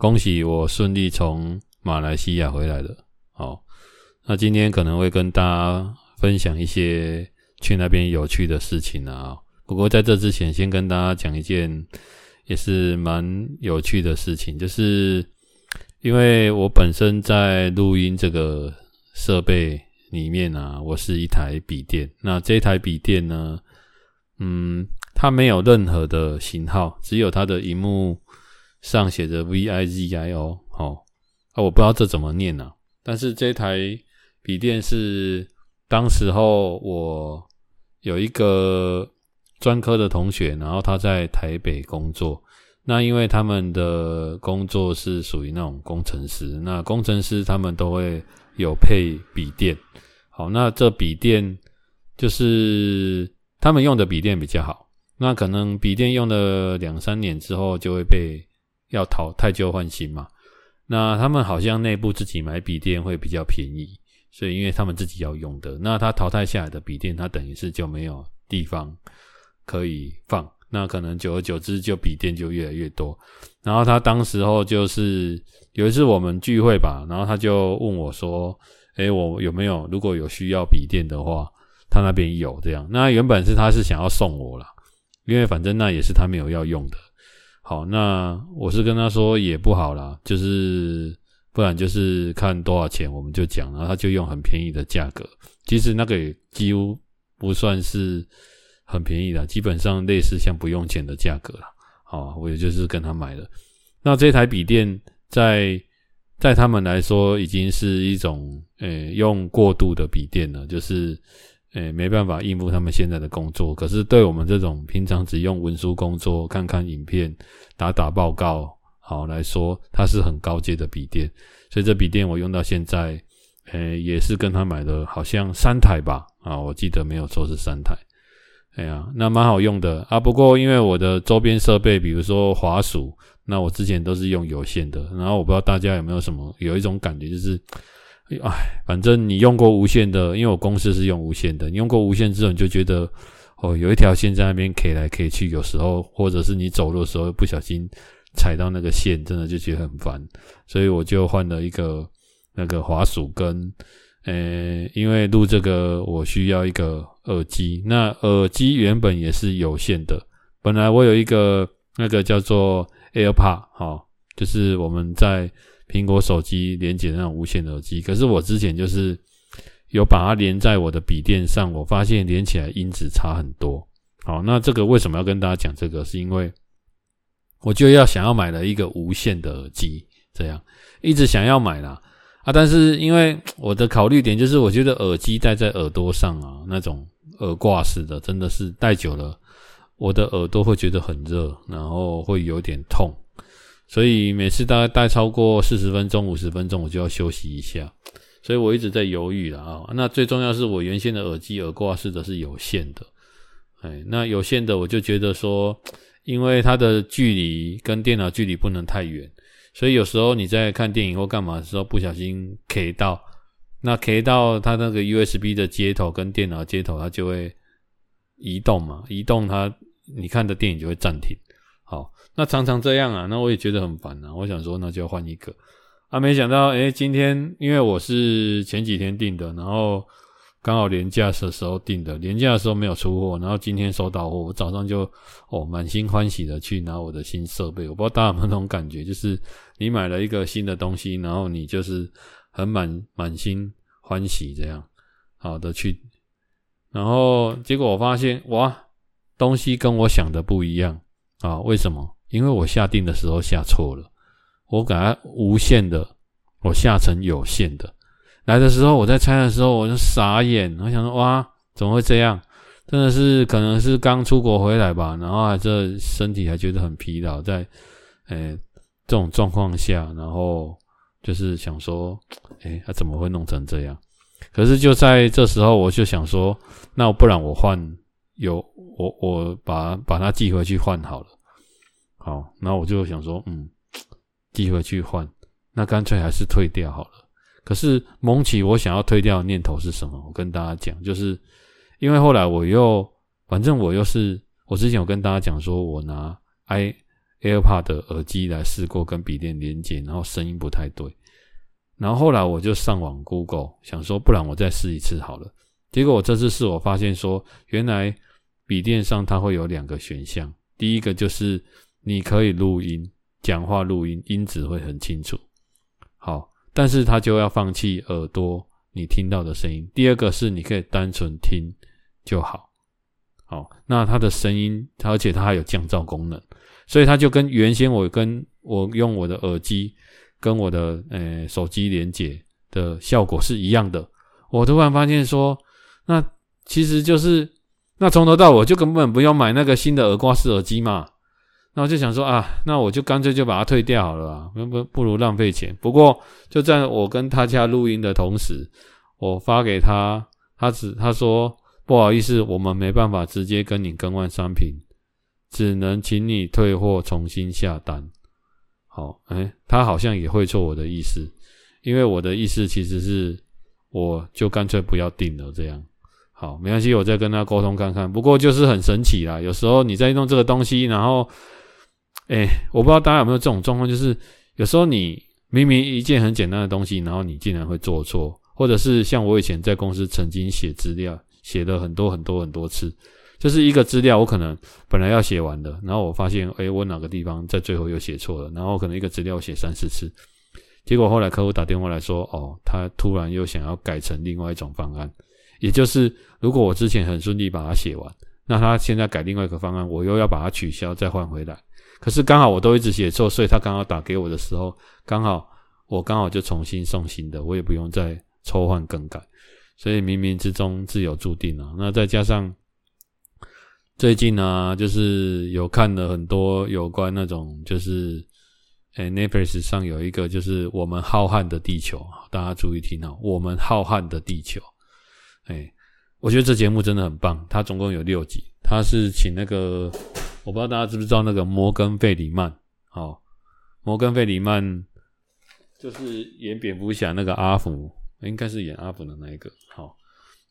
恭喜我顺利从马来西亚回来了。好，那今天可能会跟大家分享一些去那边有趣的事情啊。不过在这之前，先跟大家讲一件也是蛮有趣的事情，就是因为我本身在录音这个设备。里面啊，我是一台笔电。那这台笔电呢，嗯，它没有任何的型号，只有它的荧幕上写着 VIZIO。哦，啊，我不知道这怎么念啊。但是这台笔电是当时候我有一个专科的同学，然后他在台北工作。那因为他们的工作是属于那种工程师，那工程师他们都会。有配笔电，好，那这笔电就是他们用的笔电比较好。那可能笔电用了两三年之后，就会被要淘汰旧换新嘛。那他们好像内部自己买笔电会比较便宜，所以因为他们自己要用的，那他淘汰下来的笔电，他等于是就没有地方可以放。那可能久而久之，就笔电就越来越多。然后他当时候就是有一次我们聚会吧，然后他就问我说：“诶，我有没有如果有需要笔电的话，他那边有这样。”那原本是他是想要送我啦，因为反正那也是他没有要用的。好，那我是跟他说也不好啦，就是不然就是看多少钱我们就讲，然后他就用很便宜的价格。其实那个也几乎不算是。很便宜的，基本上类似像不用钱的价格了。好，我也就是跟他买了。那这台笔电在在他们来说已经是一种诶、用过度的笔电了，就是诶、没办法应付他们现在的工作。可是对我们这种平常只用文书工作、看看影片、打打报告好来说，它是很高阶的笔电。所以这笔电我用到现在，诶、也是跟他买的，好像三台吧？啊，我记得没有错是三台。哎呀，那蛮好用的啊。不过因为我的周边设备，比如说滑鼠，那我之前都是用有线的。然后我不知道大家有没有什么有一种感觉，就是，哎，反正你用过无线的，因为我公司是用无线的，你用过无线之后，你就觉得哦，有一条线在那边 K 来 K 去，有时候或者是你走路的时候不小心踩到那个线，真的就觉得很烦。所以我就换了一个那个滑鼠跟。呃，因为录这个我需要一个耳机，那耳机原本也是有线的。本来我有一个那个叫做 AirPod，哈，就是我们在苹果手机连接的那种无线耳机。可是我之前就是有把它连在我的笔电上，我发现连起来音质差很多。好，那这个为什么要跟大家讲这个？是因为我就要想要买了一个无线的耳机，这样一直想要买啦。啊，但是因为我的考虑点就是，我觉得耳机戴在耳朵上啊，那种耳挂式的，真的是戴久了，我的耳朵会觉得很热，然后会有点痛，所以每次大概戴超过四十分钟、五十分钟，我就要休息一下。所以我一直在犹豫了啊。那最重要是我原先的耳机耳挂式的是有线的，哎，那有线的我就觉得说，因为它的距离跟电脑距离不能太远。所以有时候你在看电影或干嘛的时候，不小心 K 到，那 K 到它那个 USB 的接头跟电脑接头，它就会移动嘛，移动它，你看的电影就会暂停。那常常这样啊，那我也觉得很烦啊。我想说，那就换一个啊，没想到，诶，今天因为我是前几天订的，然后。刚好年假的时候订的，年假的时候没有出货，然后今天收到货，我早上就哦满心欢喜的去拿我的新设备。我不知道大家有没有那种感觉，就是你买了一个新的东西，然后你就是很满满心欢喜这样，好的去，然后结果我发现哇，东西跟我想的不一样啊！为什么？因为我下定的时候下错了，我给它无线的，我下成有线的。来的时候，我在拆的时候我就傻眼，我想说哇，怎么会这样？真的是可能是刚出国回来吧，然后还这身体还觉得很疲劳，在诶、这种状况下，然后就是想说，哎，他怎么会弄成这样？可是就在这时候，我就想说，那不然我换，有我我把把它寄回去换好了。好，那我就想说，嗯，寄回去换，那干脆还是退掉好了。可是萌起我想要退掉的念头是什么？我跟大家讲，就是因为后来我又，反正我又是，我之前有跟大家讲说，我拿 i AirPod 的耳机来试过跟笔电连接，然后声音不太对。然后后来我就上网 Google，想说不然我再试一次好了。结果我这次试，我发现说，原来笔电上它会有两个选项，第一个就是你可以录音，讲话录音，音质会很清楚。好，但是它就要放弃耳朵你听到的声音。第二个是你可以单纯听就好。好，那它的声音，而且它还有降噪功能，所以它就跟原先我跟我用我的耳机。跟我的呃手机连接的效果是一样的，我突然发现说，那其实就是那从头到尾就根本不用买那个新的耳挂式耳机嘛，那我就想说啊，那我就干脆就把它退掉好了，不不不如浪费钱。不过就在我跟他家录音的同时，我发给他，他只他说不好意思，我们没办法直接跟你更换商品，只能请你退货重新下单。好，哎，他好像也会错我的意思，因为我的意思其实是，我就干脆不要订了这样。好，没关系，我再跟他沟通看看。不过就是很神奇啦，有时候你在弄这个东西，然后，哎，我不知道大家有没有这种状况，就是有时候你明明一件很简单的东西，然后你竟然会做错，或者是像我以前在公司曾经写资料，写了很多很多很多次。就是一个资料，我可能本来要写完的，然后我发现，哎，我哪个地方在最后又写错了，然后可能一个资料写三四次，结果后来客户打电话来说，哦，他突然又想要改成另外一种方案，也就是如果我之前很顺利把它写完，那他现在改另外一个方案，我又要把它取消再换回来，可是刚好我都一直写错，所以他刚好打给我的时候，刚好我刚好就重新送新的，我也不用再抽换更改，所以冥冥之中自有注定啊，那再加上。最近呢、啊，就是有看了很多有关那种，就是诶 Netflix 上有一个就是我们浩瀚的地球，大家注意听哦，我们浩瀚的地球，诶我觉得这节目真的很棒，它总共有六集，它是请那个我不知道大家知不知道那个摩根费里曼，好，摩根费里曼就是演蝙蝠侠那个阿福，应该是演阿福的那一个，好，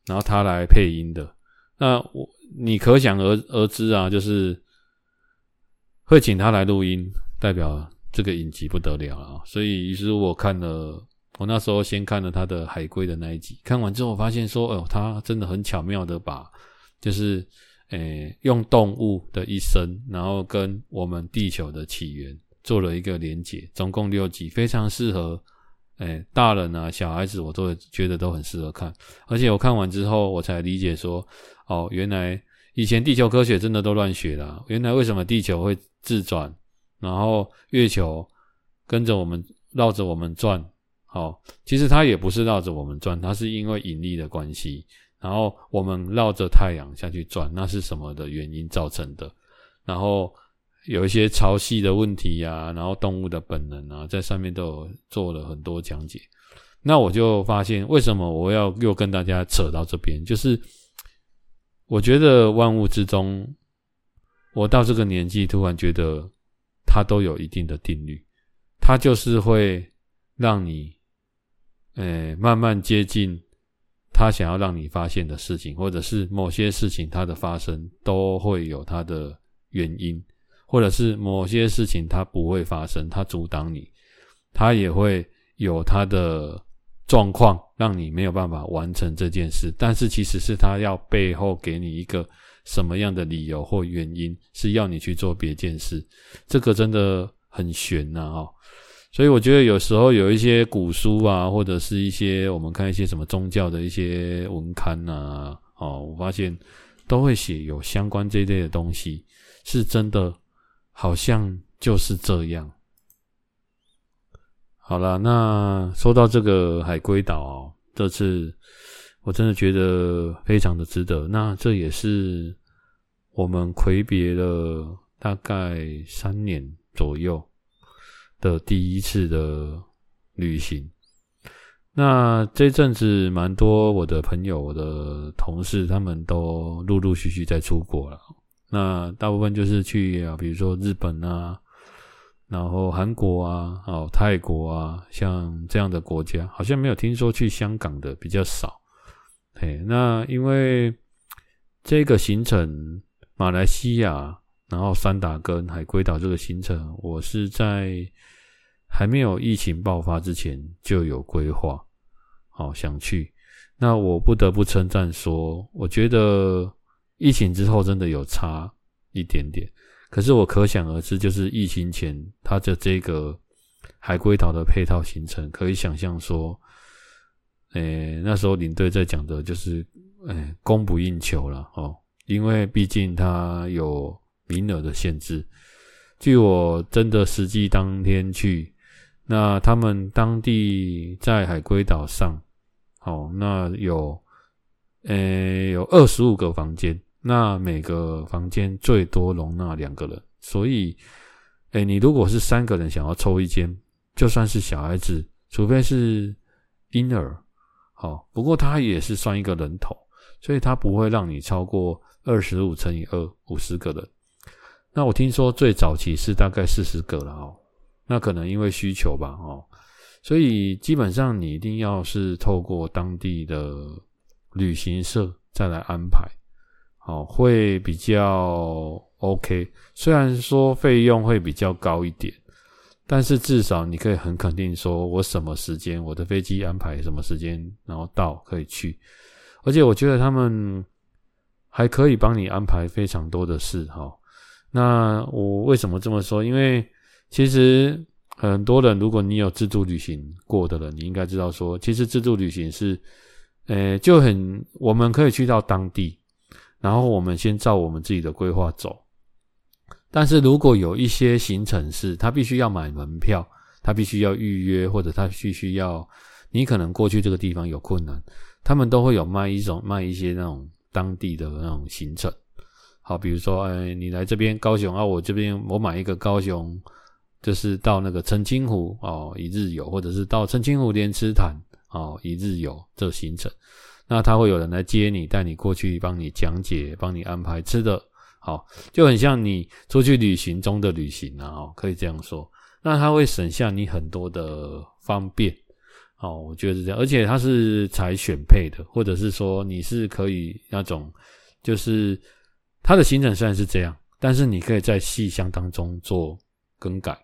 然后他来配音的。那我你可想而而知啊，就是会请他来录音，代表这个影集不得了啊！所以于是我看了，我那时候先看了他的海龟的那一集，看完之后发现说，哦，他真的很巧妙的把，就是诶用动物的一生，然后跟我们地球的起源做了一个连结，总共六集，非常适合。哎，大人啊，小孩子我都觉得都很适合看，而且我看完之后，我才理解说，哦，原来以前地球科学真的都乱学啦。原来为什么地球会自转，然后月球跟着我们绕着我们转？哦，其实它也不是绕着我们转，它是因为引力的关系，然后我们绕着太阳下去转，那是什么的原因造成的？然后。有一些潮汐的问题呀、然后动物的本能啊，在上面都有做了很多讲解。那我就发现，为什么我要又跟大家扯到这边？就是我觉得万物之中，我到这个年纪突然觉得它都有一定的定律，它就是会让你，呃，慢慢接近他想要让你发现的事情，或者是某些事情它的发生都会有它的原因。或者是某些事情它不会发生，它阻挡你，它也会有它的状况，让你没有办法完成这件事。但是其实是它要背后给你一个什么样的理由或原因，是要你去做别件事。这个真的很玄呐，哦，所以我觉得有时候有一些古书啊，或者是一些我们看一些什么宗教的一些文刊呐，哦，我发现都会写有相关这一类的东西，是真的。好像就是这样。好了，那说到这个海龟岛哦，这次我真的觉得非常的值得。那这也是我们睽别了大概三年左右的第一次的旅行。那这阵子蛮多我的朋友、我的同事，他们都陆陆续续在出国了。那大部分就是去啊，比如说日本啊，然后韩国啊，哦，泰国啊，像这样的国家，好像没有听说去香港的比较少。嘿，那因为这个行程，马来西亚，然后三打根海龟岛这个行程，我是在还没有疫情爆发之前就有规划，好想去。那我不得不称赞说，我觉得。疫情之后真的有差一点点，可是我可想而知，就是疫情前它的这个海龟岛的配套行程，可以想象说，诶，那时候领队在讲的就是，诶，供不应求了哦，因为毕竟它有名额的限制。据我真的实际当天去，那他们当地在海龟岛上，哦，那有，诶，有二十五个房间。那每个房间最多容纳两个人，所以，哎，你如果是三个人想要抽一间，就算是小孩子，除非是婴儿，好，不过他也是算一个人头，所以他不会让你超过二十五乘以二，五十个人。那我听说最早期是大概四十个了哦，那可能因为需求吧，哦，所以基本上你一定要是透过当地的旅行社再来安排。哦，会比较 OK。虽然说费用会比较高一点，但是至少你可以很肯定说，我什么时间我的飞机安排什么时间，然后到可以去。而且我觉得他们还可以帮你安排非常多的事。哈，那我为什么这么说？因为其实很多人，如果你有自助旅行过的人，你应该知道说，其实自助旅行是，呃，就很我们可以去到当地。然后我们先照我们自己的规划走，但是如果有一些行程是他必须要买门票，他必须要预约，或者他必须要你可能过去这个地方有困难，他们都会有卖一种卖一些那种当地的那种行程。好，比如说，哎，你来这边高雄啊，我这边我买一个高雄，就是到那个澄清湖哦一日游，或者是到澄清湖莲池潭哦一日游这个行程。那他会有人来接你，带你过去，帮你讲解，帮你安排吃的，好，就很像你出去旅行中的旅行啊，哦，可以这样说。那他会省下你很多的方便，哦，我觉得是这样，而且他是才选配的，或者是说你是可以那种，就是他的行程虽然是这样，但是你可以在细项当中做更改。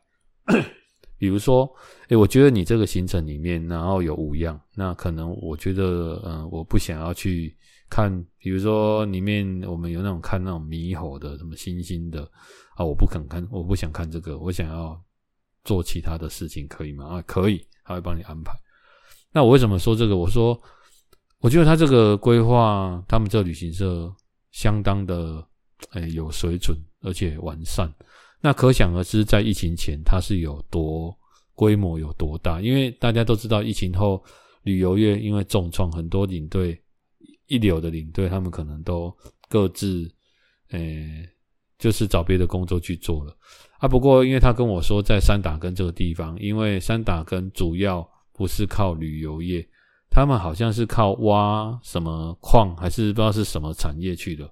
比如说，诶，我觉得你这个行程里面，然后有五样，那可能我觉得，嗯，我不想要去看。比如说，里面我们有那种看那种猕猴的，什么猩猩的啊，我不肯看，我不想看这个，我想要做其他的事情，可以吗？啊，可以，他会帮你安排。那我为什么说这个？我说，我觉得他这个规划，他们这旅行社相当的，诶，有水准，而且完善。那可想而知，在疫情前它是有多规模有多大？因为大家都知道，疫情后旅游业因为重创，很多领队一流的领队，他们可能都各自，诶、就是找别的工作去做了啊。不过，因为他跟我说，在三打根这个地方，因为三打根主要不是靠旅游业，他们好像是靠挖什么矿，还是不知道是什么产业去的，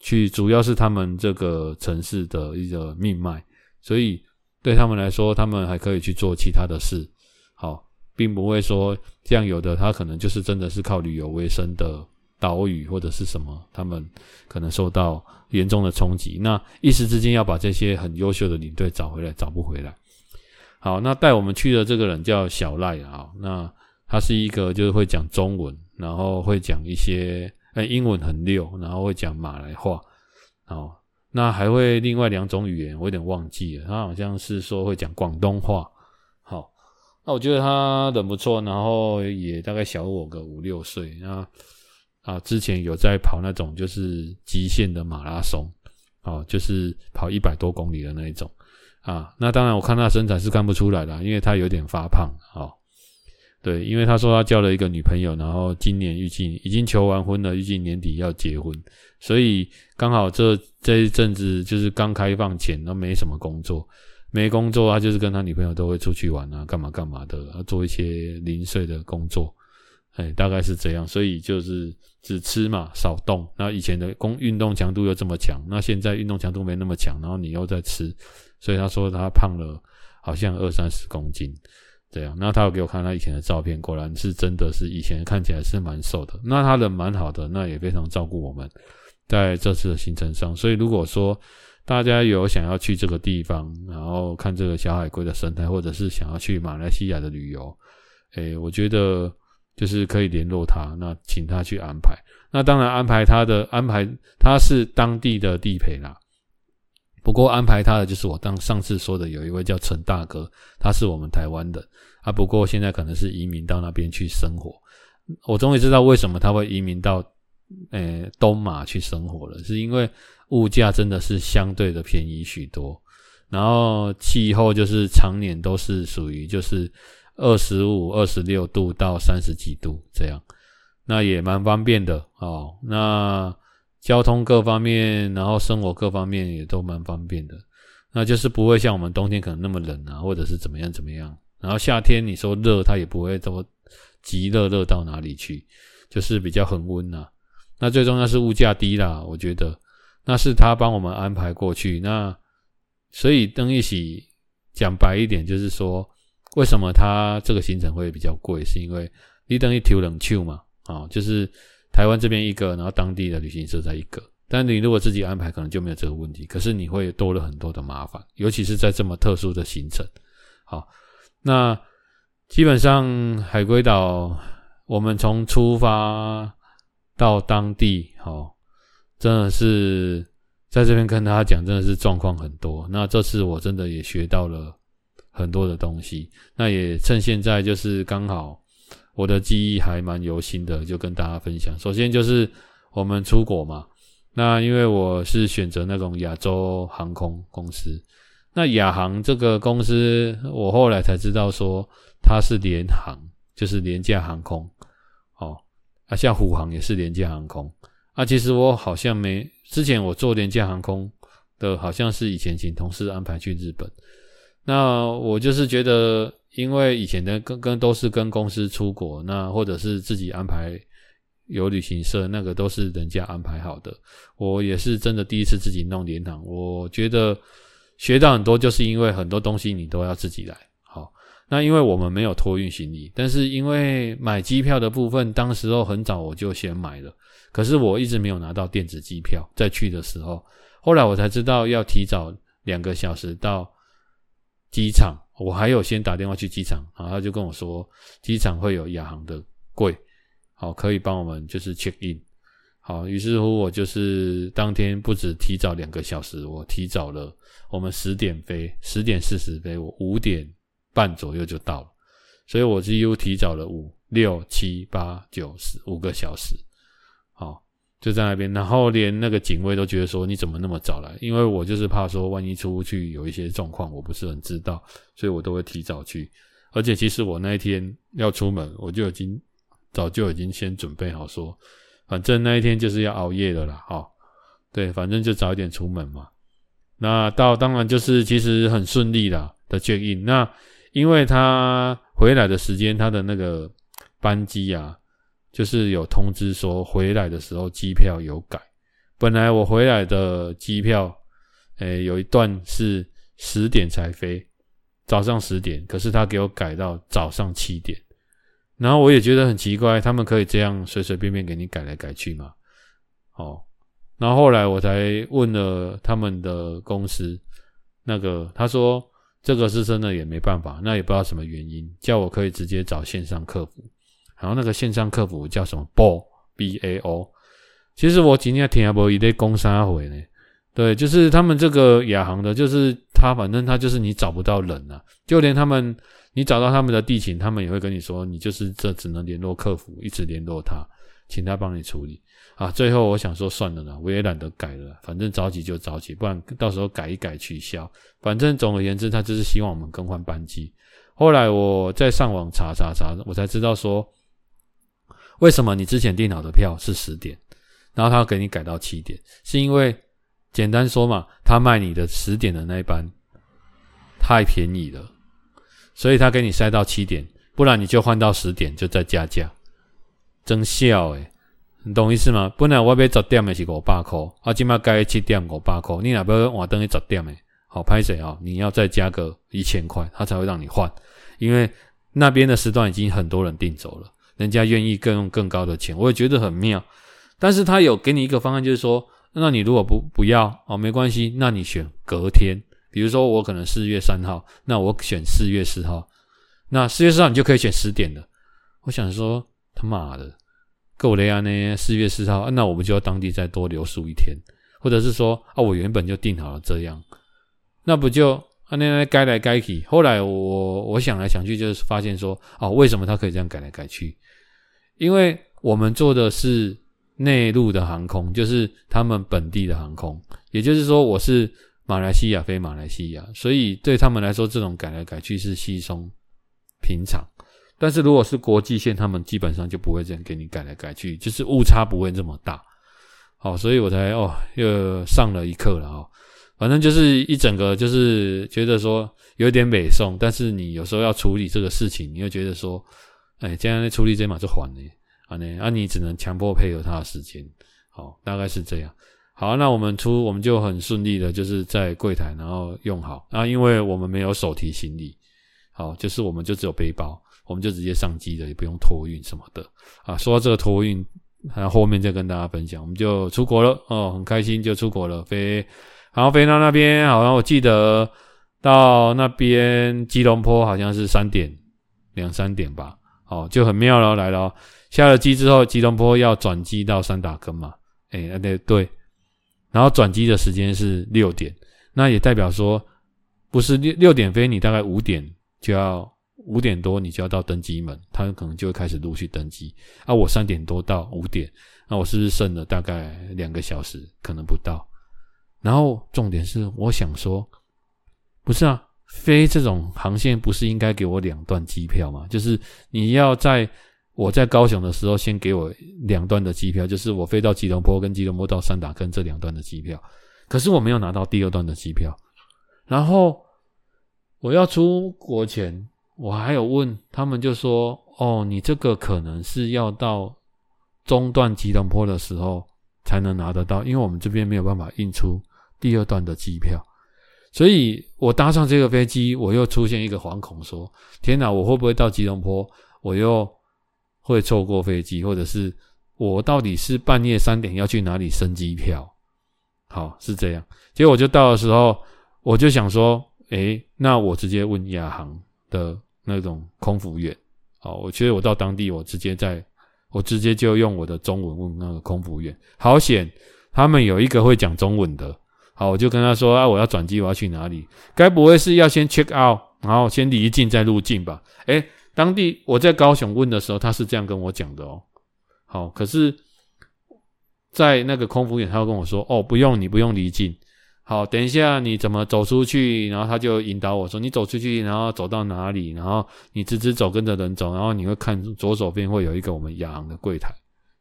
去主要是他们这个城市的一个命脉，所以对他们来说，他们还可以去做其他的事，好，并不会说这样有的他可能就是真的是靠旅游为生的岛屿或者是什么，他们可能受到严重的冲击，那一时之间要把这些很优秀的领队找回来，找不回来。好，那带我们去的这个人叫小赖啊，那他是一个就是会讲中文，然后会讲一些。哎，英文很溜，然后会讲马来话，哦，那还会另外两种语言，我有点忘记了。他好像是说会讲广东话。好，那我觉得他人不错，然后也大概小我个五六岁。那啊，之前有在跑那种就是极限的马拉松，哦，就是跑一百多公里的那一种啊。那当然，我看他身材是看不出来的，因为他有点发胖，哦。对，因为他说他交了一个女朋友，然后今年预计已经求完婚了，预计年底要结婚，所以刚好这这一阵子就是刚开放前都没什么工作，没工作，他就是跟他女朋友都会出去玩啊，干嘛干嘛的，做一些零碎的工作，哎，大概是这样。所以就是只吃嘛，少动。那以前的工运动强度又这么强，那现在运动强度没那么强，然后你又在吃，所以他说他胖了，好像二三十公斤这样。那他有给我看他以前的照片，果然是真的是以前看起来是蛮瘦的。那他人蛮好的，那也非常照顾我们，在这次的行程上。所以如果说，大家有想要去这个地方，然后看这个小海龟的生态，或者是想要去马来西亚的旅游，诶，我觉得就是可以联络他，那请他去安排。那当然安排他的安排，他是当地的地陪啦。不过安排他的就是我当上次说的，有一位叫陈大哥，他是我们台湾的啊。不过现在可能是移民到那边去生活。我终于知道为什么他会移民到诶东马去生活了，是因为。物价真的是相对的便宜许多，然后气候就是常年都是属于就是二十五、二十六度到三十几度这样，那也蛮方便的哦。那交通各方面，然后生活各方面也都蛮方便的，那就是不会像我们冬天可能那么冷啊，或者是怎么样怎么样。然后夏天你说热，它也不会这么极热热到哪里去，就是比较恒温呐。那最重要是物价低啦，我觉得。那是他帮我们安排过去，那所以邓一喜讲白一点，就是说为什么他这个行程会比较贵，是因为你等于抽两手嘛，啊，就是台湾这边一个，然后当地的旅行社在一个，但你如果自己安排，可能就没有这个问题，可是你会多了很多的麻烦，尤其是在这么特殊的行程。好，那基本上海龟岛，我们从出发到当地，好。真的是在这边跟大家讲，真的是状况很多。那这次我真的也学到了很多的东西。那也趁现在就是刚好我的记忆还蛮犹新的，就跟大家分享。首先就是我们出国嘛，那因为我是选择那种亚洲航空公司，那亚航这个公司，我后来才知道说它是联航，就是廉价航空。哦，啊，像虎航也是廉价航空。啊，其实我好像没之前我做廉价航空的，好像是以前请同事安排去日本。那我就是觉得，因为以前的跟跟都是跟公司出国，那或者是自己安排有旅行社，那个都是人家安排好的。我也是真的第一次自己弄廉航，我觉得学到很多，就是因为很多东西你都要自己来。好，那因为我们没有托运行李，但是因为买机票的部分，当时候很早我就先买了。可是我一直没有拿到电子机票，在去的时候，后来我才知道要提早两个小时到机场。我还有先打电话去机场，然后他就跟我说，机场会有亚航的柜，好，可以帮我们就是 check in。好，于是乎我就是当天不止提早两个小时，我提早了，我们十点飞，十点四十飞，我五点半左右就到了，所以我几乎提早了五六七八九十五个小时。就在那边，然后连那个警卫都觉得说，你怎么那么早来？因为我就是怕说万一出去有一些状况，我不是很知道，所以我都会提早去。而且其实我那一天要出门，我就已经早就已经先准备好说，反正那一天就是要熬夜的啦。好，对，反正就早一点出门嘛。那到当然就是其实很顺利啦的接应。那因为他回来的时间，他的那个班机啊。就是有通知说回来的时候机票有改，本来我回来的机票，诶，有一段是十点才飞，早上十点，可是他给我改到早上七点，然后我也觉得很奇怪，他们可以这样随随便便给你改来改去吗？哦，然后后来我才问了他们的公司，那个他说这个是真的也没办法，那也不知道什么原因，叫我可以直接找线上客服。然后那个线上客服叫什么 BO B A O，其实我今天听阿伯一堆工商回呢，对，就是他们这个亚航的，就是他反正他就是你找不到人啊，就连他们你找到他们的地勤，他们也会跟你说，你就是这只能联络客服，一直联络他，请他帮你处理啊。最后我想说算了啦，我也懒得改了，反正着急就着急，不然到时候改一改取消，反正总而言之，他就是希望我们更换班机。后来我再上网查查查，我才知道说。为什么你之前订好的票是十点，然后他要给你改到七点？是因为简单说嘛，他卖你的十点的那一班，太便宜了，所以他给你塞到七点，不然你就换到十点，就再加价，真笑诶，你懂意思吗？本来我要十点的是五百块，啊，今麦改七点五百块，你若要换等于十点的，好歹势啊，你要再加个一千块，他才会让你换，因为那边的时段已经很多人订走了，人家愿意更用更高的钱，我也觉得很妙。但是他有给你一个方案，就是说，那你如果不不要哦，没关系，那你选隔天，比如说我可能四月三号，那我选四月四号，那四月四号你就可以选十点的。我想说他妈的够了呀呢，四月四号，那我们就要当地再多留宿一天，或者是说啊，我原本就定好了这样，那不就啊那那该来改去，后来我我想来想去，就是发现说哦，为什么他可以这样改来改去？因为我们做的是。内陆的航空就是他们本地的航空，也就是说，我是马来西亚飞马来西亚，所以对他们来说，这种改来改去是稀松平常。但是如果是国际线，他们基本上就不会这样给你改来改去，就是误差不会这么大。好，所以我才哦又上了一课了哦。反正就是一整个就是觉得说有点美送，但是你有时候要处理这个事情，你又觉得说，哎，这样处理这码就缓了。啊，那啊，你只能强迫配合他的时间，好，大概是这样。好，那我们出，我们就很顺利的，就是在柜台，然后用好。啊，因为我们没有手提行李，好，就是我们就只有背包，我们就直接上机了，也不用托运什么的。啊，说到这个托运，还后面再跟大家分享，我们就出国了哦，很开心就出国了，飞，然后飞到那边，好像我记得到那边吉隆坡好像是三点两三点吧，好，就很妙了，来了。下了机之后，吉隆坡要转机到三打根嘛？哎、欸，对对，然后转机的时间是六点，那也代表说，不是六六点飞，你大概五点就要五点多，你就要到登机门，他可能就会开始陆续登机。啊，我三点多到五点，那我是不是剩了大概两个小时？可能不到。然后重点是，我想说，不是啊，飞这种航线不是应该给我两段机票吗？就是你要在。我在高雄的时候，先给我两段的机票，就是我飞到吉隆坡跟吉隆坡到三打根这两段的机票。可是我没有拿到第二段的机票。然后我要出国前，我还有问他们，就说：“哦，你这个可能是要到中段吉隆坡的时候才能拿得到，因为我们这边没有办法印出第二段的机票。”所以，我搭上这个飞机，我又出现一个惶恐，说：“天哪，我会不会到吉隆坡？我又……”会错过飞机，或者是我到底是半夜三点要去哪里升机票？好，是这样。结果我就到的时候，我就想说，诶，那我直接问亚航的那种空服员。好，我觉得我到当地，我直接在，我直接就用我的中文问那个空服员。好险，他们有一个会讲中文的。好，我就跟他说啊，我要转机，我要去哪里？该不会是要先 check out，然后先离境再入境吧？诶当地我在高雄问的时候，他是这样跟我讲的哦。好，可是，在那个空服员，他会跟我说：“哦，不用，你不用离境。好，等一下你怎么走出去？”然后他就引导我说：“你走出去，然后走到哪里？然后你直直走，跟着人走，然后你会看左手边会有一个我们亚航的柜台，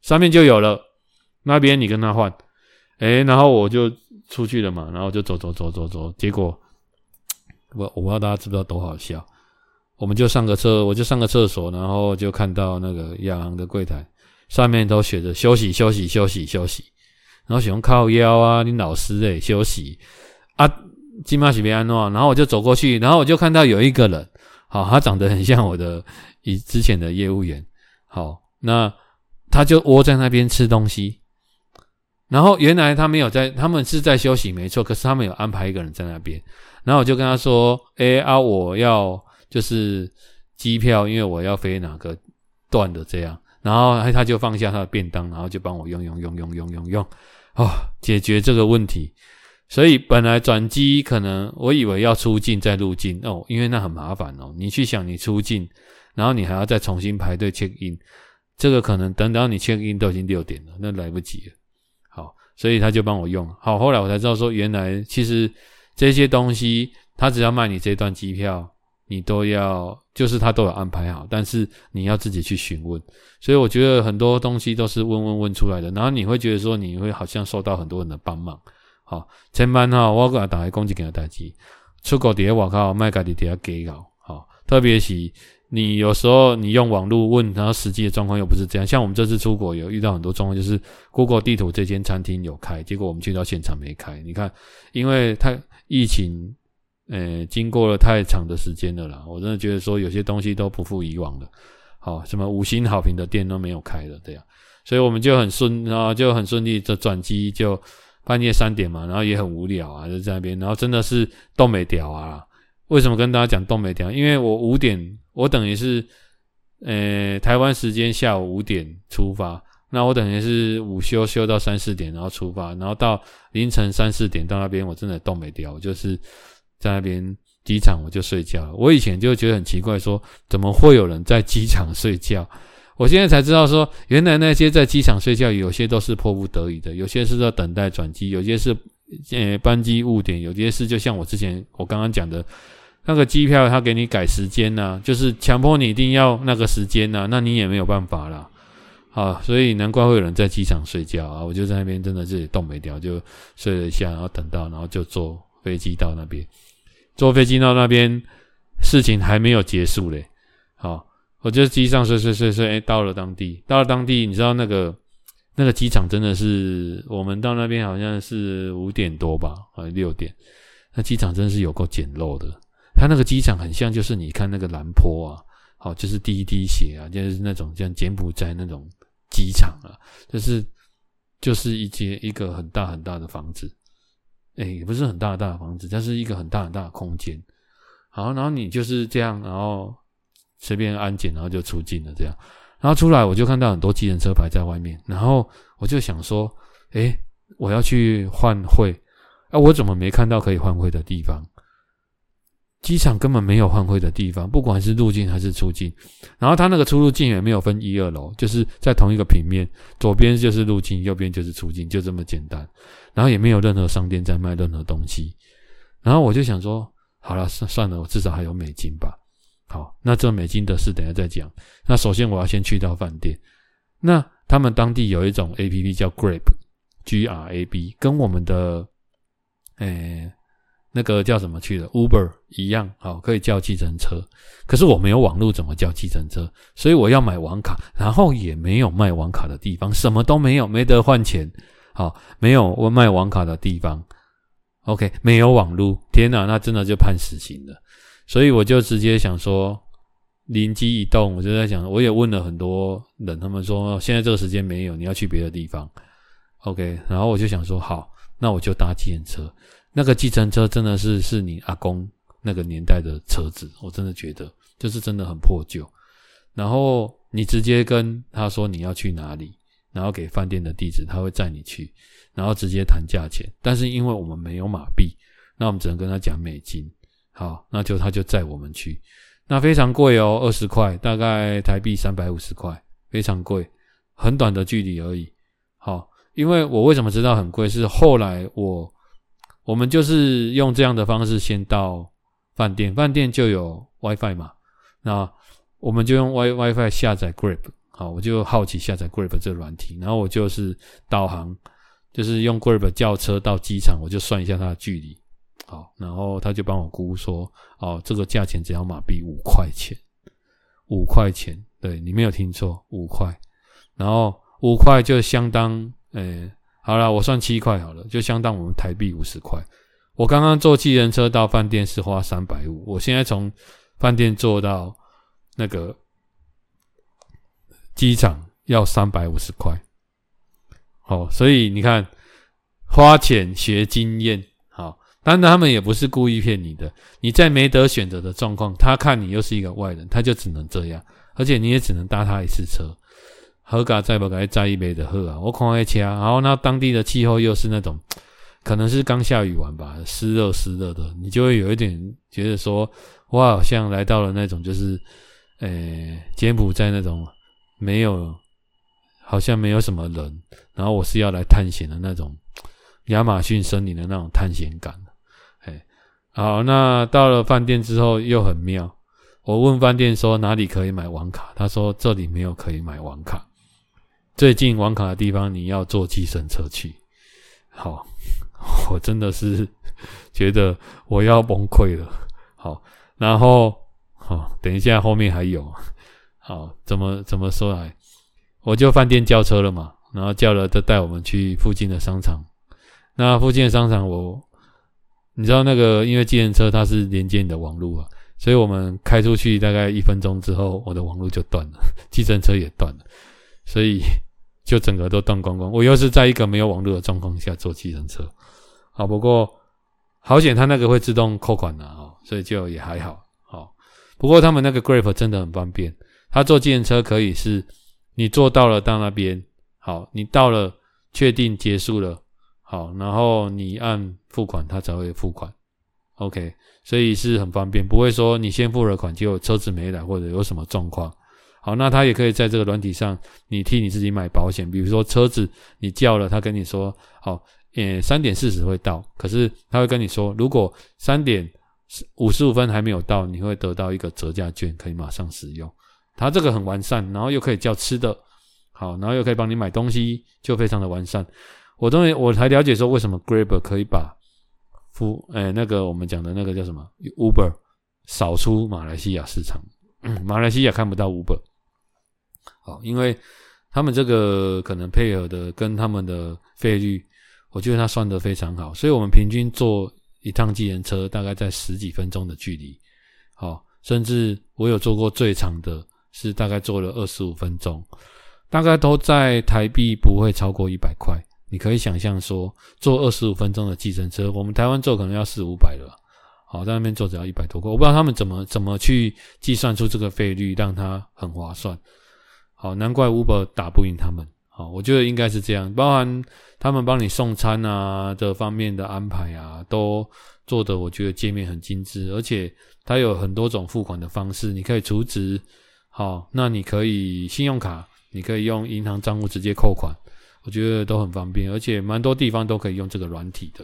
上面就有了。那边你跟他换，诶，然后我就出去了嘛，然后就走走走走走，结果我我不知道大家知不知道多好笑。”我们就上个厕，我就上个厕所，然后就看到那个亚航的柜台上面都写着休息休息休息休息，然后喜欢靠腰啊，你老师诶、欸、休息。啊，金马喜别安诺，然后我就走过去，然后我就看到有一个人，好，他长得很像我的以之前的业务员，好，那他就窝在那边吃东西，然后原来他没有在，他们是在休息没错，可是他们有安排一个人在那边，然后我就跟他说，诶啊，我要。就是机票，因为我要飞哪个段的这样，然后他就放下他的便当，然后就帮我用用用用用用用，哦，解决这个问题。所以本来转机可能我以为要出境再入境哦，因为那很麻烦哦。你去想你出境，然后你还要再重新排队 check in，这个可能等到你 check in 都已经六点了，那来不及了。所以他就帮我用。好，后来我才知道说，原来其实这些东西他只要卖你这段机票。你都要，就是他都有安排好，但是你要自己去询问。所以我觉得很多东西都是问问问出来的。然后你会觉得说，你会好像受到很多人的帮忙。好，千万哈，我给他打开攻击给他打击。出国底下网靠卖家底底下给搞，好，特别是你有时候你用网络问，然后实际的状况又不是这样。像我们这次出国有遇到很多状况，就是 Google 地图这间餐厅有开，结果我们去到现场没开。你看，因为太疫情，呃，经过了太长的时间了啦，我真的觉得说有些东西都不复以往了。好，什么五星好评的店都没有开了，这样，所以我们就很顺，然后就很顺利的转机就。半夜三点嘛，然后也很无聊啊，就在那边，然后真的是冻没屌啊。为什么跟大家讲冻没掉？因为我五点，我等于是，呃，台湾时间下午五点出发，那我等于是午休休到三四点，然后出发，然后到凌晨三四点到那边，我真的冻没掉，我就是在那边机场我就睡觉。我以前就觉得很奇怪说，怎么会有人在机场睡觉？我现在才知道说，原来那些在机场睡觉，有些都是迫不得已的，有些是在等待转机，有些是呃班机误点，有些是就像我之前我刚刚讲的，那个机票他给你改时间呐、啊，就是强迫你一定要那个时间呐、啊，那你也没有办法啦。啊，所以难怪会有人在机场睡觉啊！我就在那边真的是冻没掉，就睡了一下，然后等到，然后就坐飞机到那边，坐飞机到那边，事情还没有结束嘞，好。我就机上睡睡睡睡，哎，到了当地，到了当地，你知道那个那个机场真的是，我们到那边好像是五点多吧，啊六点，那机场真的是有够简陋的。它那个机场很像，就是你看那个兰坡啊，好，就是滴滴血啊，就是那种像柬埔寨那种机场啊，就是就是一间一个很大很大的房子，哎，也不是很大很大的房子，它是一个很大很大的空间。好，然后你就是这样，然后。随便安检，然后就出境了，这样，然后出来我就看到很多计程车牌在外面，然后我就想说，诶，我要去换汇，啊，我怎么没看到可以换汇的地方？机场根本没有换汇的地方，不管是入境还是出境，然后它那个出入境也没有分一二楼，就是在同一个平面，左边就是入境，右边就是出境，就这么简单，然后也没有任何商店在卖任何东西，然后我就想说，好了，算算了，我至少还有美金吧。好，那这美金的事等下再讲。那首先我要先去到饭店。那他们当地有一种 APP 叫 Grab，G R A B，跟我们的诶、那个叫什么去的 Uber 一样，好，可以叫计程车。可是我没有网络，怎么叫计程车？所以我要买网卡，然后也没有卖网卡的地方，什么都没有，没得换钱。好，没有我卖网卡的地方。OK，没有网络，天哪，那真的就判死刑了。所以我就直接想说，灵机一动，我就在想，我也问了很多人，他们说现在这个时间没有，你要去别的地方。OK，然后我就想说，好，那我就搭计程车。那个计程车真的是是你阿公那个年代的车子，我真的觉得就是真的很破旧。然后你直接跟他说你要去哪里，然后给饭店的地址，他会载你去，然后直接谈价钱。但是因为我们没有马币，那我们只能跟他讲美金。好，那就他就载我们去，那非常贵哦，二十块，大概台币三百五十块，非常贵，很短的距离而已。好，因为我为什么知道很贵？是后来我我们就是用这样的方式先到饭店，饭店就有 WiFi 嘛，那我们就用 Wi WiFi 下载 Grab，好，我就好奇下载 Grab 这个软体，然后我就是导航，就是用 Grab 叫车到机场，我就算一下它的距离。好，然后他就帮我估说，哦，这个价钱只要马币五块钱，五块钱，对，你没有听错，五块，然后五块就相当，诶，好了，我算七块好了，就相当我们台币五十块。我刚刚坐计程车到饭店是花三百五，我现在从饭店坐到那个机场要三百五十块。好，所以你看，花钱学经验。好当然，他们也不是故意骗你的。你在没得选择的状况，他看你又是一个外人，他就只能这样，而且你也只能搭他一次车。何嘎在不该再一杯的喝啊！我狂爱车，然后那当地的气候又是那种，可能是刚下雨完吧，湿热湿热的，你就会有一点觉得说，我好像来到了那种就是，呃，柬埔寨那种没有，好像没有什么人，然后我是要来探险的那种亚马逊森林的那种探险感。哎好，那到了饭店之后又很妙。我问饭店说哪里可以买网卡，他说这里没有可以买网卡。最近网卡的地方你要坐计程车去。好，我真的是觉得我要崩溃了。好，然后好，等一下后面还有。好，怎么怎么说来？我就饭店叫车了嘛，然后叫了，就带我们去附近的商场。那附近的商场，我你知道那个，因为计程车它是连接你的网络啊，所以我们开出去大概一分钟之后，我的网络就断了，计程车也断了，所以就整个都断光光。我又是在一个没有网络的状况下坐计程车，好，不过好险，它那个会自动扣款的啊，所以就也还好。好，不过他们那个 Grab 真的很方便，他坐计程车可以是，你坐到了到那边，好，你到了确定结束了。好，然后你按付款，他才会付款，OK，所以是很方便，不会说你先付了款，结果车子没来或者有什么状况。好，那他也可以在这个软体上，你替你自己买保险，比如说车子你叫了，他跟你说，好，呃，三点四十会到，可是他会跟你说，如果三点五十五分还没有到，你会得到一个折价券，可以马上使用。他这个很完善，然后又可以叫吃的，好，然后又可以帮你买东西，就非常的完善。我终于我才了解说，为什么 Grab 可以把付诶那个我们讲的那个叫什么 Uber 扫出马来西亚市场，马来西亚看不到 Uber，好，因为他们这个可能配合的跟他们的费率，我觉得他算得非常好，所以我们平均坐一趟计程车大概在十几分钟的距离，好，甚至我有坐过最长的是大概坐了二十五分钟，大概都在台币不会超过一百块。你可以想象说，坐二十五分钟的计程车，我们台湾坐可能要四五百了，好，在那边坐只要一百多块，我不知道他们怎么怎么去计算出这个费率，让它很划算。好，难怪 Uber 打不赢他们。好，我觉得应该是这样，包含他们帮你送餐啊这方面的安排啊，都做得我觉得界面很精致，而且它有很多种付款的方式，你可以储值，好，那你可以信用卡，你可以用银行账户直接扣款。我觉得都很方便，而且蛮多地方都可以用这个软体的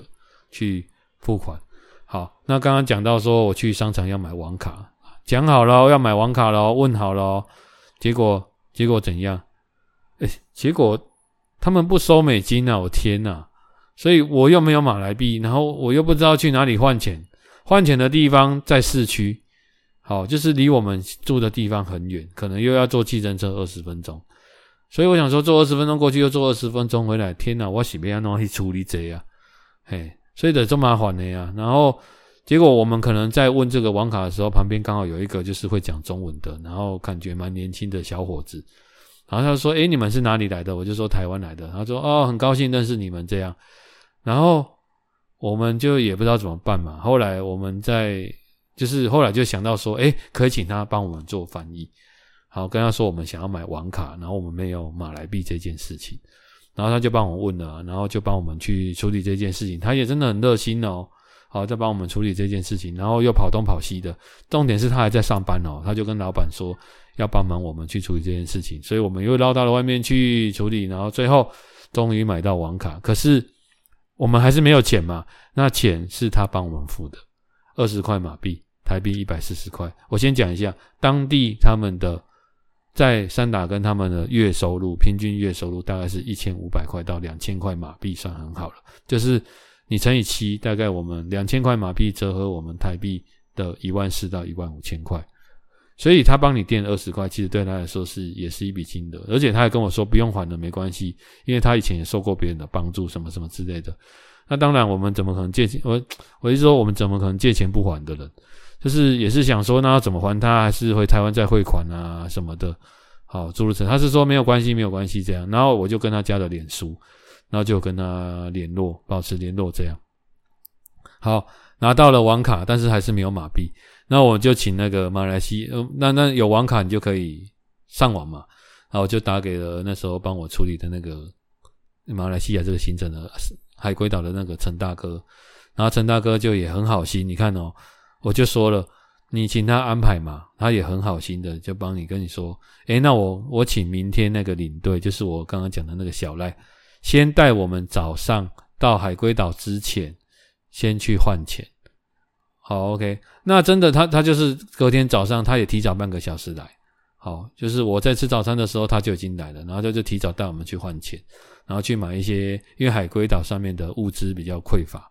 去付款。好，那刚刚讲到说我去商场要买网卡，讲好了要买网卡了，问好了，结果结果怎样？哎，结果他们不收美金啊！我天哪！所以我又没有马来币，然后我又不知道去哪里换钱，换钱的地方在市区，好，就是离我们住的地方很远，可能又要坐计程车二十分钟。所以我想说，坐二十分钟过去，又坐二十分钟回来。天哪，我是不要弄去处理这呀？嘿，所以得这么麻烦的呀。然后结果我们可能在问这个网卡的时候，旁边刚好有一个就是会讲中文的，然后感觉蛮年轻的小伙子。然后他说：“诶，你们是哪里来的？”我就说：“台湾来的。”他说：“哦，很高兴认识你们这样。”然后我们就也不知道怎么办嘛。后来我们在就是后来就想到说：“诶，可以请他帮我们做翻译。”好，跟他说我们想要买网卡，然后我们没有马来币这件事情，然后他就帮我问了，然后就帮我们去处理这件事情。他也真的很热心哦，好，再帮我们处理这件事情，然后又跑东跑西的。重点是他还在上班哦，他就跟老板说要帮忙我们去处理这件事情，所以我们又绕到了外面去处理，然后最后终于买到网卡。可是我们还是没有钱嘛，那钱是他帮我们付的，二十块马币，台币一百四十块。我先讲一下当地他们的。在三打根他们的月收入，平均月收入大概是一千五百块到两千块马币，算很好了。就是你乘以七，大概我们两千块马币折合我们台币的一万四到一万五千块。所以他帮你垫二十块，其实对他来说是也是一笔金额。而且他还跟我说不用还的没关系，因为他以前也受过别人的帮助，什么什么之类的。那当然我们怎么可能借钱？我我是说我们怎么可能借钱不还的人？就是也是想说，那要怎么还他？还是回台湾再汇款啊什么的？好，诸如此类。他是说没有关系，没有关系这样。然后我就跟他加了脸书，然后就跟他联络，保持联络这样。好，拿到了网卡，但是还是没有马币。那我就请那个马来西亚，那那有网卡你就可以上网嘛。然后我就打给了那时候帮我处理的那个马来西亚这个行程的海龟岛的那个陈大哥。然后陈大哥就也很好心，你看哦。我就说了，你请他安排嘛，他也很好心的，就帮你跟你说，诶，那我我请明天那个领队，就是我刚刚讲的那个小赖，先带我们早上到海龟岛之前，先去换钱。好，OK，那真的他他就是隔天早上，他也提早半个小时来。好，就是我在吃早餐的时候，他就已经来了，然后他就提早带我们去换钱，然后去买一些，因为海龟岛上面的物资比较匮乏。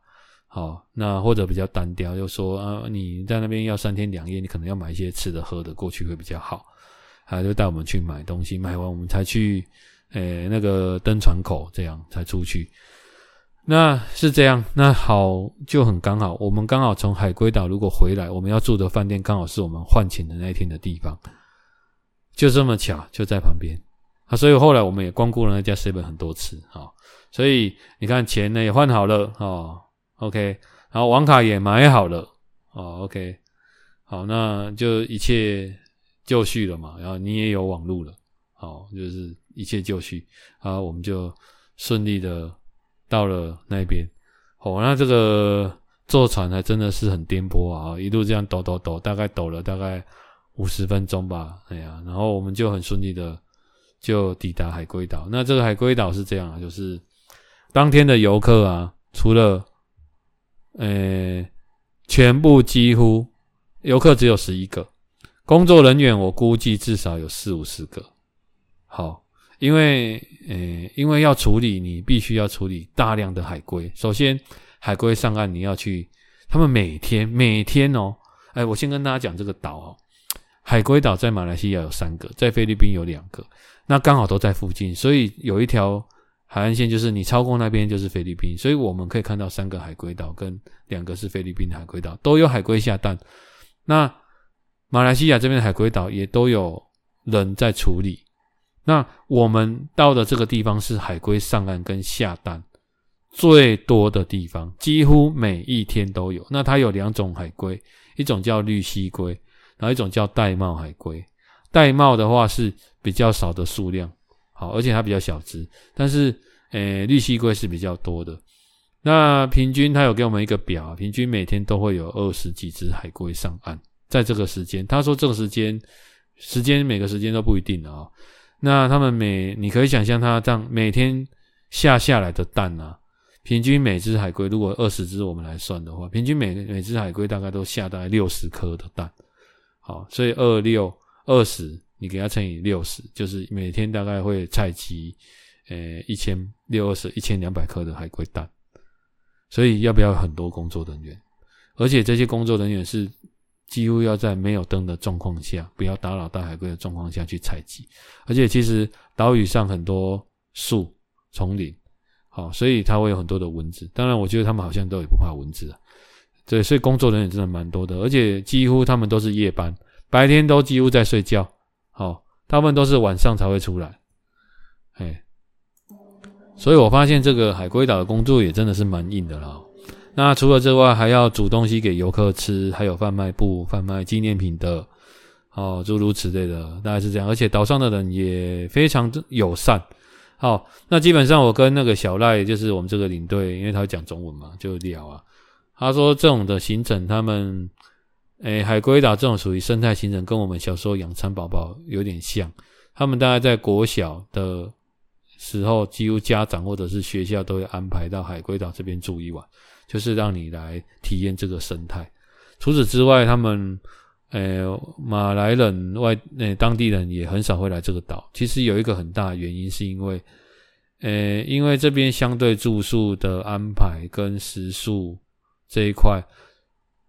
好，那或者比较单调，就说啊，你在那边要三天两夜，你可能要买一些吃的喝的过去会比较好，还就带我们去买东西，买完我们才去，诶、那个登船口这样才出去。那是这样，那好就很刚好，我们刚好从海龟岛如果回来，我们要住的饭店刚好是我们换钱的那一天的地方，就这么巧就在旁边。啊，所以后来我们也光顾了那家 seven 很多次啊，所以你看钱呢也换好了哦，OK，然后网卡也买好了哦，OK，好，那就一切就绪了嘛，然后你也有网路了，好，就是一切就绪，啊我们就顺利的。到了那边，哦，那这个坐船还真的是很颠簸啊！一路这样抖抖抖，大概抖了大概五十分钟吧。哎呀，然后我们就很顺利的就抵达海龟岛。那这个海龟岛是这样啊，就是当天的游客啊，除了呃，全部几乎游客只有十一个，工作人员我估计至少有四五十个。好。因为，呃，因为要处理，你必须要处理大量的海龟。首先，海龟上岸，你要去，他们每天每天哦，哎，我先跟大家讲这个岛哦，海龟岛在马来西亚有三个，在菲律宾有两个，那刚好都在附近，所以有一条海岸线，就是你超过那边就是菲律宾，所以我们可以看到三个海龟岛跟两个是菲律宾的海龟岛，都有海龟下蛋。那马来西亚这边的海龟岛也都有人在处理。那我们到的这个地方是海龟上岸跟下蛋最多的地方，几乎每一天都有。那它有两种海龟，一种叫绿蜥龟，然后一种叫玳瑁海龟。玳瑁的话是比较少的数量，好，而且它比较小只。但是，诶、欸，绿蠵龟是比较多的。那平均它有给我们一个表，平均每天都会有二十几只海龟上岸，在这个时间。他说这个时间，时间每个时间都不一定的啊。那他们每，你可以想象，他这样每天下下来的蛋啊，平均每只海龟如果二十只我们来算的话，平均每每只海龟大概都下大概六十颗的蛋，好，所以二六二十，你给它乘以六十，就是每天大概会采集，呃，一千六二十一千两百颗的海龟蛋，所以要不要很多工作人员？而且这些工作人员是。几乎要在没有灯的状况下，不要打扰大海龟的状况下去采集，而且其实岛屿上很多树丛林，好，所以它会有很多的蚊子。当然，我觉得他们好像都也不怕蚊子啊。对，所以工作人员真的蛮多的，而且几乎他们都是夜班，白天都几乎在睡觉。好，他们都是晚上才会出来。哎，所以我发现这个海龟岛的工作也真的是蛮硬的啦。那除了之外，还要煮东西给游客吃，还有贩卖布、贩卖纪念品的，哦，诸如此类的，大概是这样。而且岛上的人也非常友善。好，那基本上我跟那个小赖，就是我们这个领队，因为他会讲中文嘛，就聊啊。他说这种的行程，他们，诶，海龟岛这种属于生态行程，跟我们小时候养蚕宝宝有点像。他们大概在国小的时候，几乎家长或者是学校都会安排到海龟岛这边住一晚。就是让你来体验这个生态。除此之外，他们呃马来人外呃当地人也很少会来这个岛。其实有一个很大的原因，是因为呃因为这边相对住宿的安排跟食宿这一块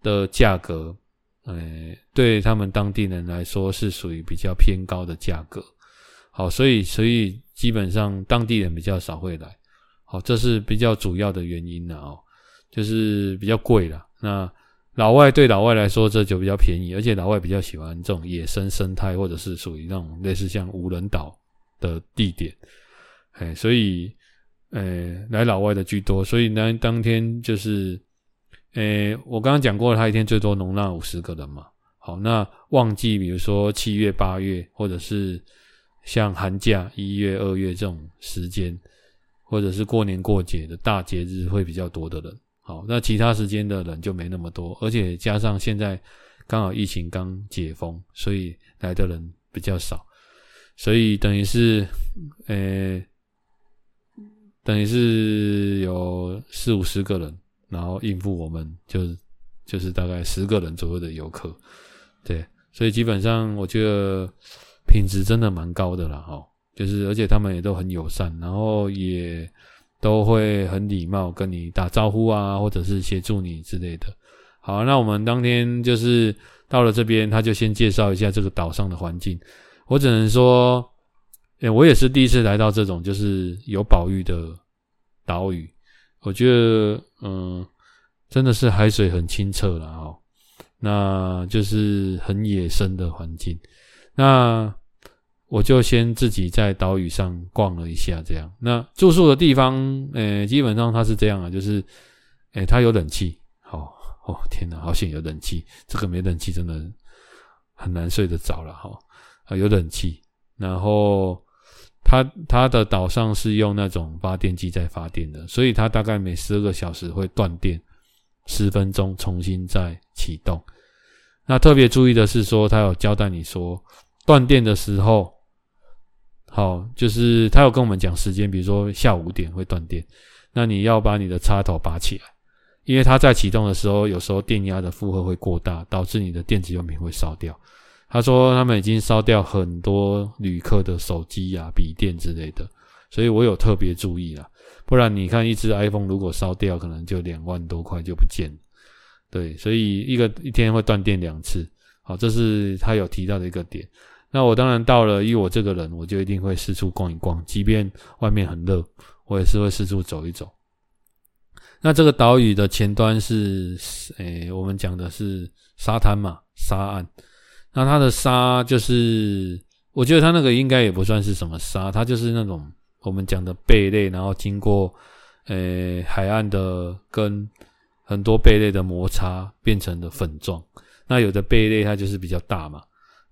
的价格，呃对他们当地人来说是属于比较偏高的价格。好，所以所以基本上当地人比较少会来。好，这是比较主要的原因了哦。就是比较贵了。那老外对老外来说，这就比较便宜，而且老外比较喜欢这种野生生态，或者是属于那种类似像无人岛的地点。哎，所以，呃，来老外的居多。所以呢，当天就是，呃，我刚刚讲过，他一天最多容纳五十个人嘛。好，那旺季，比如说七月、八月，或者是像寒假一月、二月这种时间，或者是过年过节的大节日，会比较多的人。好，那其他时间的人就没那么多，而且加上现在刚好疫情刚解封，所以来的人比较少，所以等于是，呃、等于是有四五十个人，然后应付我们就就是大概十个人左右的游客，对，所以基本上我觉得品质真的蛮高的了，哈，就是而且他们也都很友善，然后也。都会很礼貌跟你打招呼啊，或者是协助你之类的。好，那我们当天就是到了这边，他就先介绍一下这个岛上的环境。我只能说，诶，我也是第一次来到这种就是有保育的岛屿。我觉得，嗯，真的是海水很清澈了哦。那就是很野生的环境。那我就先自己在岛屿上逛了一下，这样。那住宿的地方，诶，基本上它是这样啊，就是，诶，它有冷气，好。哦天哪，好险有冷气！这个没冷气真的很难睡得着了哈。啊，有冷气，然后它它的岛上是用那种发电机在发电的，所以它大概每十二个小时会断电十分钟，重新再启动。那特别注意的是说，他有交代你说断电的时候，好，就是他有跟我们讲时间，比如说下午五点会断电，那你要把你的插头拔起来。因为它在启动的时候，有时候电压的负荷会过大，导致你的电子用品会烧掉。他说他们已经烧掉很多旅客的手机啊、笔电之类的，所以我有特别注意啦。不然你看，一只 iPhone 如果烧掉，可能就两万多块就不见了。对，所以一个一天会断电两次。好，这是他有提到的一个点。那我当然到了，以我这个人，我就一定会四处逛一逛，即便外面很热，我也是会四处走一走。那这个岛屿的前端是，诶、我们讲的是沙滩嘛，沙岸。那它的沙就是，我觉得它那个应该也不算是什么沙，它就是那种我们讲的贝类，然后经过，诶、海岸的跟很多贝类的摩擦变成的粉状。那有的贝类它就是比较大嘛，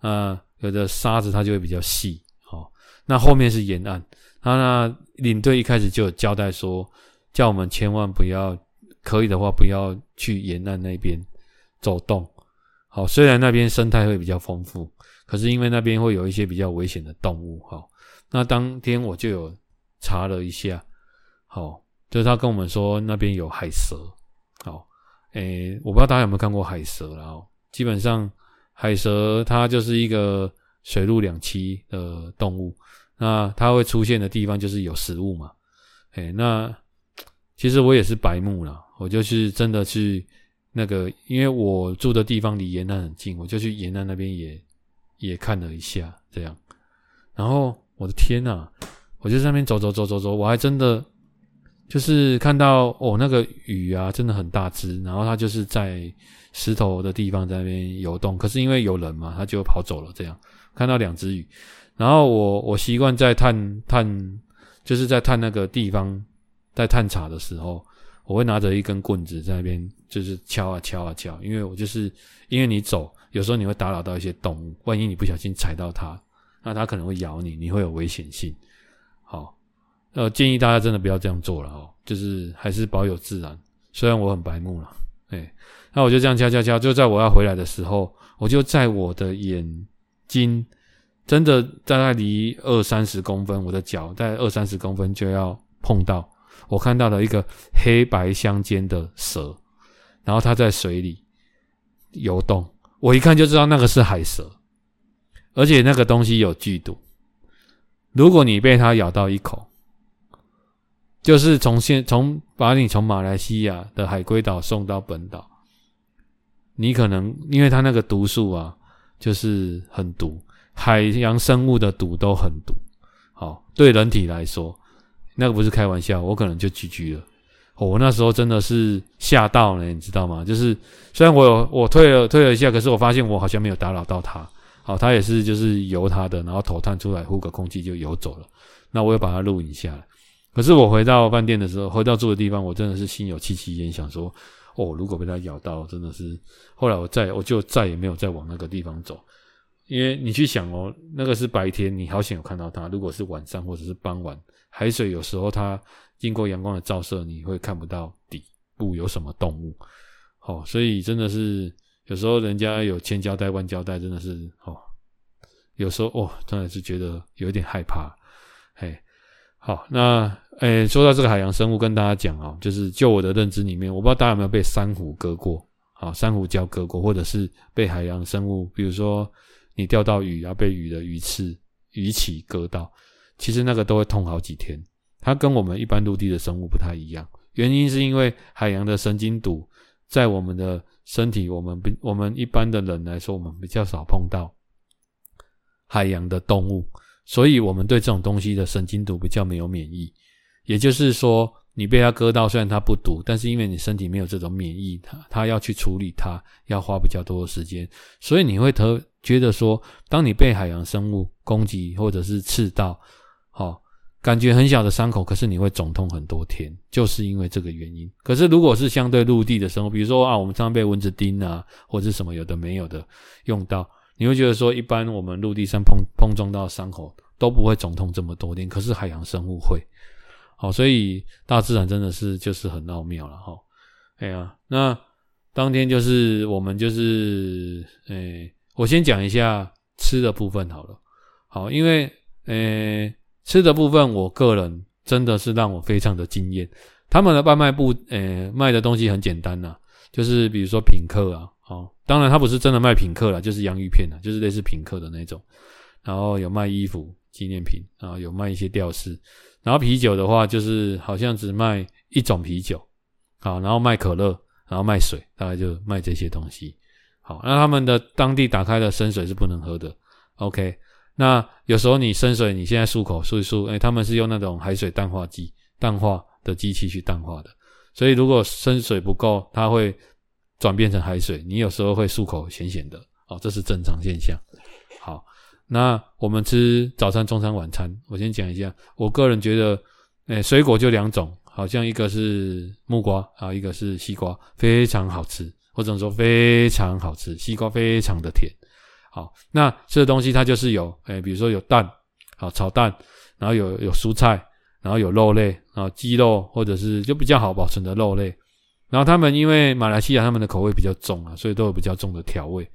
啊，有的沙子它就会比较细。哦，那后面是沿岸，那那领队一开始就有交代说。叫我们千万不要，可以的话不要去沿岸那边走动。好，虽然那边生态会比较丰富，可是因为那边会有一些比较危险的动物。好，那当天我就有查了一下，好，就是他跟我们说那边有海蛇。好，诶，我不知道大家有没有看过海蛇，然后基本上海蛇它就是一个水陆两栖的动物，那它会出现的地方就是有食物嘛。诶，那。其实我也是白目了，我就是真的去那个，因为我住的地方离沿岸很近，我就去沿岸那边也也看了一下，这样。然后我的天呐，我就在那边走走走走走，我还真的就是看到哦，那个鱼啊，真的很大只，然后它就是在石头的地方在那边游动，可是因为有人嘛，它就跑走了。这样看到两只鱼，然后我我习惯在探探，就是在探那个地方。在探查的时候，我会拿着一根棍子在那边，就是敲啊敲啊敲，因为我就是因为你走，有时候你会打扰到一些动物，万一你不小心踩到它，那它可能会咬你，你会有危险性。呃，建议大家真的不要这样做了哦，就是还是保有自然。虽然我很白目了，哎，那我就这样敲敲敲，就在我要回来的时候，我就在我的眼睛真的大概离二三十公分，我的脚在二三十公分就要碰到。我看到了一个黑白相间的蛇，然后它在水里游动。我一看就知道那个是海蛇，而且那个东西有剧毒。如果你被它咬到一口，就是从现从把你从马来西亚的海龟岛送到本岛，你可能因为它那个毒素啊，就是很毒，海洋生物的毒都很毒。好，对人体来说。那个不是开玩笑，我可能就 GG 了。我那时候真的是吓到了，你知道吗？就是虽然我有我退了退了一下，可是我发现我好像没有打扰到他。好，他也是就是游他的，然后头探出来呼个空气就游走了。那我又把它录影下来。可是我回到饭店的时候，回到住的地方，我真的是心有戚戚焉，想说哦，如果被它咬到，真的是。后来我再我就再也没有再往那个地方走，因为你去想哦，那个是白天，你好险有看到它。如果是晚上或者是傍晚。海水有时候它经过阳光的照射，你会看不到底部有什么动物。哦，所以真的是有时候人家有千交代万交代，真的是哦，有时候哦，真的是觉得有点害怕。嘿，好，那诶，说到这个海洋生物，跟大家讲哦，就是就我的认知里面，我不知道大家有没有被珊瑚割过，啊，珊瑚礁割过，或者是被海洋生物，比如说你钓到鱼啊，被鱼的鱼刺、鱼鳍割到。其实那个都会痛好几天，它跟我们一般陆地的生物不太一样。原因是因为海洋的神经毒在我们的身体，我们比我们一般的人来说，我们比较少碰到海洋的动物，所以我们对这种东西的神经毒比较没有免疫。也就是说，你被它割到，虽然它不毒，但是因为你身体没有这种免疫，它它要去处理它，要花比较多的时间，所以你会特觉得说，当你被海洋生物攻击或者是刺到，好，感觉很小的伤口，可是你会肿痛很多天，就是因为这个原因。可是如果是相对陆地的生物，比如说啊，我们常常被蚊子叮啊，或者什么有的没有的用到，你会觉得说，一般我们陆地上碰碰撞到伤口都不会肿痛这么多天，可是海洋生物会。好，所以大自然真的是就是很奥妙了哈。哎呀，那当天就是我们就是，诶，我先讲一下吃的部分好了。好，因为诶吃的部分，我个人真的是让我非常的惊艳。他们的外卖部诶卖的东西很简单呐，就是比如说品客啊，哦，当然他不是真的卖品客啦，就是洋芋片呐，就是类似品客的那种。然后有卖衣服纪念品，然后有卖一些吊饰。然后啤酒的话，就是好像只卖一种啤酒，好，然后卖可乐，然后卖水，大概就卖这些东西。好，那他们的当地打开的生水是不能喝的。OK，那有时候你生水，你现在漱口漱一漱，诶，他们是用那种海水淡化剂、淡化的机器去淡化的，所以如果生水不够，它会转变成海水，你有时候会漱口咸咸的，哦，这是正常现象。好。那我们吃早餐、中餐、晚餐，我先讲一下。我个人觉得，诶、水果就两种，好像一个是木瓜啊，一个是西瓜，非常好吃，或者说非常好吃。西瓜非常的甜。好，那这个东西它就是有，诶、比如说有蛋，好炒蛋，然后有有蔬菜，然后有肉类，然后鸡肉或者是就比较好保存的肉类。然后他们因为马来西亚他们的口味比较重啊，所以都有比较重的调味。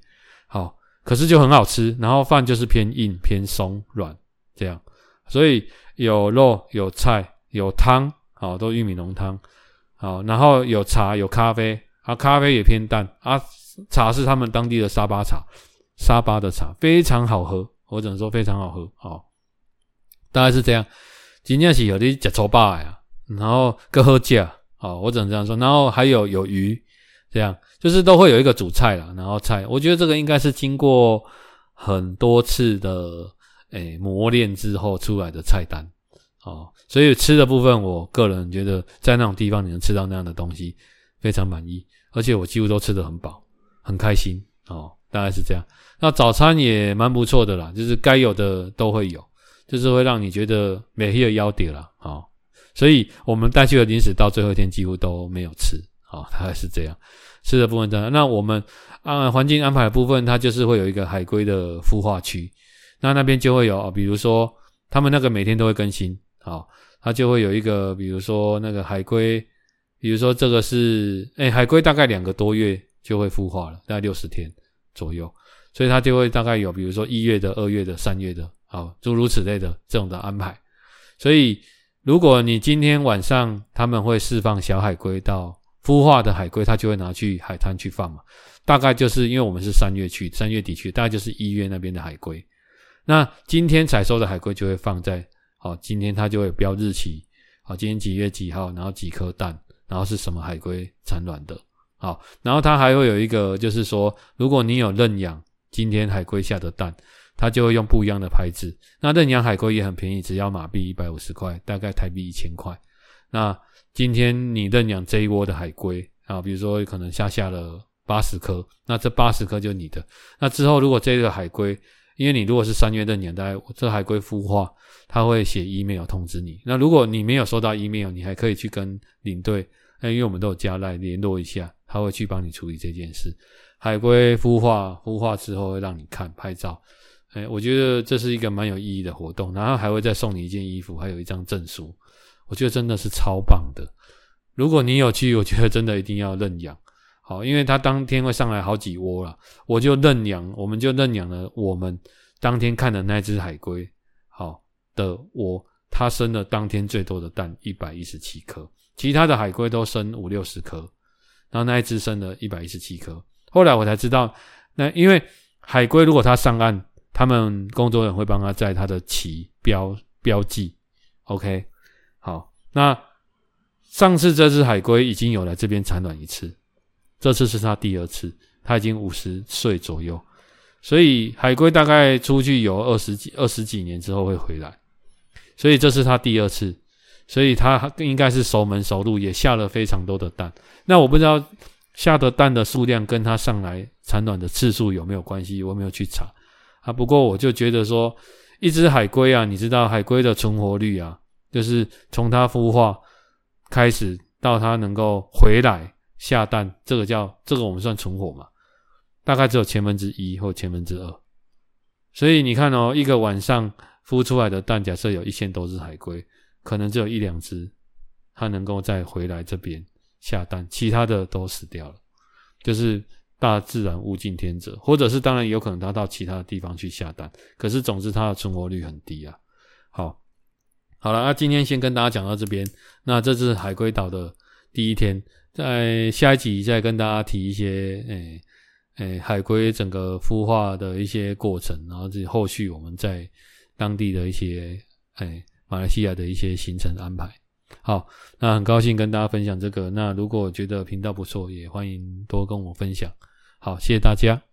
好。可是就很好吃，然后饭就是偏硬、偏松、软这样，所以有肉、有菜、有汤，好，都玉米浓汤，好，然后有茶、有咖啡，啊，咖啡也偏淡，啊，茶是他们当地的沙巴茶，沙巴的茶非常好喝，我只能说非常好喝，好，大概是这样。今天是有的吃粗饱呀，然后各喝价，好，我只能这样说，然后还有有鱼。这样。就是都会有一个主菜啦，然后菜，我觉得这个应该是经过很多次的诶磨练之后出来的菜单。哦，所以吃的部分，我个人觉得在那种地方你能吃到那样的东西，非常满意，而且我几乎都吃得很饱，很开心。哦，大概是这样。那早餐也蛮不错的啦，就是该有的都会有，就是会让你觉得没有腰点了哦，所以我们带去的零食到最后一天几乎都没有吃。哦，大概是这样，吃的部分这样。那我们按环境安排的部分，它就是会有一个海龟的孵化区，那那边就会有，比如说他们那个每天都会更新，好，它就会有一个，比如说那个海龟，比如说这个是，诶、欸、海龟大概两个多月就会孵化了，大概六十天左右，所以它就会大概有，比如说一月的、二月的、三月的，好，诸如此类的这种的安排。所以如果你今天晚上他们会释放小海龟到。孵化的海龟，它就会拿去海滩去放嘛。大概就是因为我们是三月去，三月底去，大概就是一月那边的海龟。那今天采收的海龟就会放在，好，今天它就会标日期，好，今天几月几号，然后几颗蛋，然后是什么海龟产卵的，好，然后它还会有一个，就是说，如果你有认养今天海龟下的蛋，它就会用不一样的牌子。那认养海龟也很便宜，只要马币一百五十块，大概台币一千块。那今天你认养这一窝的海龟啊，比如说可能下下了八十颗，那这八十颗就是你的。那之后如果这个海龟，因为你如果是三月认养，大概这海龟孵化，他会写 email 通知你。那如果你没有收到 email，你还可以去跟领队，因为我们都有加赖联络一下，他会去帮你处理这件事。海龟孵化，孵化之后会让你看拍照，哎，我觉得这是一个蛮有意义的活动，然后还会再送你一件衣服，还有一张证书。我觉得真的是超棒的。如果你有去，我觉得真的一定要认养。好，因为他当天会上来好几窝了，我就认养，我们就认养了我们当天看的那只海龟，好的窝，它生了当天最多的蛋，一百一十七颗，其他的海龟都生五六十颗，然后那一只生了一百一十七颗。后来我才知道，那因为海龟如果它上岸，他们工作人员会帮他在他的鳍标标记，OK。好，那上次这只海龟已经有来这边产卵一次，这次是它第二次，它已经五十岁左右，所以海龟大概出去有二十几二十几年之后会回来，所以这是它第二次，所以它应该是熟门熟路，也下了非常多的蛋。那我不知道下的蛋的数量跟它上来产卵的次数有没有关系，我没有去查啊。不过我就觉得说，一只海龟啊，你知道海龟的存活率啊。就是从它孵化开始到它能够回来下蛋，这个叫这个我们算存活嘛？大概只有千分之一或千分之二。所以你看哦，一个晚上孵出来的蛋，假设有一千多只海龟，可能只有一两只它能够再回来这边下蛋，其他的都死掉了。就是大自然物竞天择，或者是当然有可能它到其他地方去下蛋，可是总之它的存活率很低啊。好。好了，那今天先跟大家讲到这边。那这是海龟岛的第一天，在下一集再跟大家提一些，诶诶，海龟整个孵化的一些过程，然后这后续我们在当地的一些，诶，马来西亚的一些行程安排。好，那很高兴跟大家分享这个。那如果觉得频道不错，也欢迎多跟我分享。好，谢谢大家。